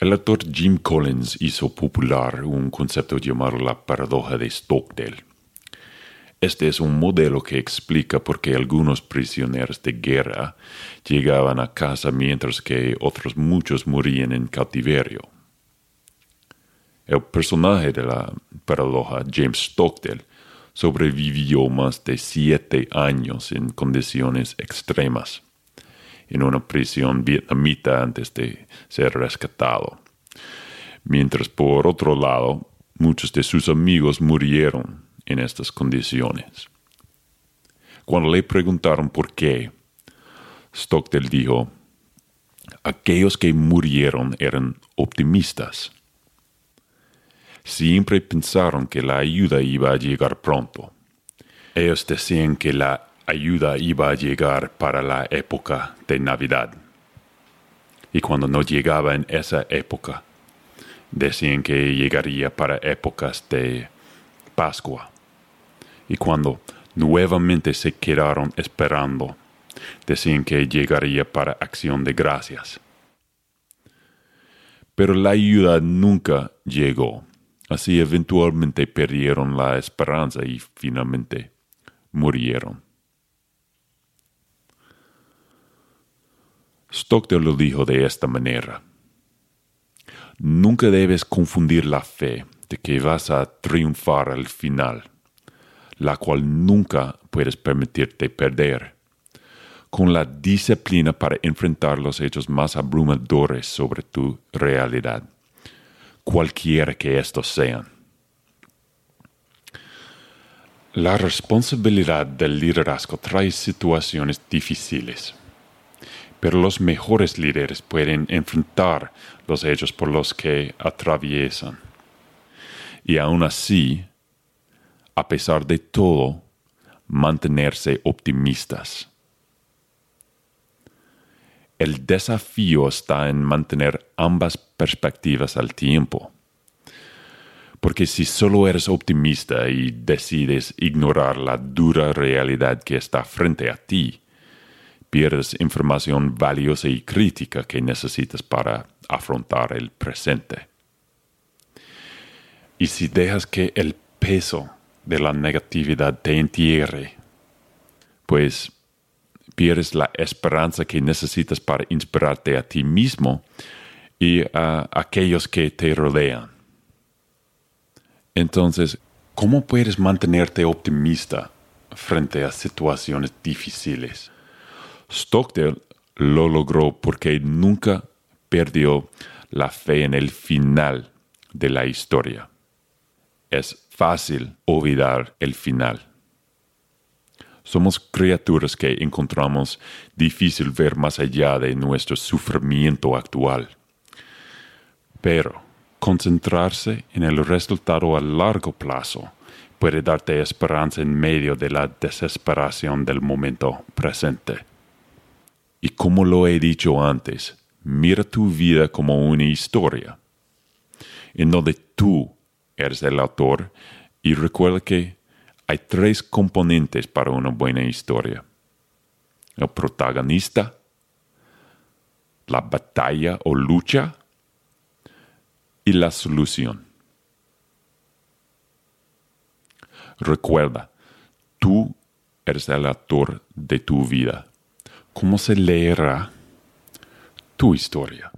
El actor Jim Collins hizo popular un concepto llamado la paradoja de Stockdale. Este es un modelo que explica por qué algunos prisioneros de guerra llegaban a casa mientras que otros muchos morían en cautiverio. El personaje de la paradoja, James Stockdale, sobrevivió más de siete años en condiciones extremas en una prisión vietnamita antes de ser rescatado. Mientras por otro lado, muchos de sus amigos murieron en estas condiciones. Cuando le preguntaron por qué, Stockdale dijo, aquellos que murieron eran optimistas. Siempre pensaron que la ayuda iba a llegar pronto. Ellos decían que la ayuda iba a llegar para la época de Navidad. Y cuando no llegaba en esa época, decían que llegaría para épocas de Pascua. Y cuando nuevamente se quedaron esperando, decían que llegaría para acción de gracias. Pero la ayuda nunca llegó. Así eventualmente perdieron la esperanza y finalmente murieron. Stockdale lo dijo de esta manera. Nunca debes confundir la fe de que vas a triunfar al final, la cual nunca puedes permitirte perder, con la disciplina para enfrentar los hechos más abrumadores sobre tu realidad, cualquiera que estos sean. La responsabilidad del liderazgo trae situaciones difíciles pero los mejores líderes pueden enfrentar los hechos por los que atraviesan. Y aún así, a pesar de todo, mantenerse optimistas. El desafío está en mantener ambas perspectivas al tiempo. Porque si solo eres optimista y decides ignorar la dura realidad que está frente a ti, pierdes información valiosa y crítica que necesitas para afrontar el presente. Y si dejas que el peso de la negatividad te entierre, pues pierdes la esperanza que necesitas para inspirarte a ti mismo y a aquellos que te rodean. Entonces, ¿cómo puedes mantenerte optimista frente a situaciones difíciles? Stockdale lo logró porque nunca perdió la fe en el final de la historia. Es fácil olvidar el final. Somos criaturas que encontramos difícil ver más allá de nuestro sufrimiento actual. Pero concentrarse en el resultado a largo plazo puede darte esperanza en medio de la desesperación del momento presente. Y como lo he dicho antes, mira tu vida como una historia, en donde tú eres el autor y recuerda que hay tres componentes para una buena historia. El protagonista, la batalla o lucha y la solución. Recuerda, tú eres el autor de tu vida. ¿Cómo se leerá tu historia?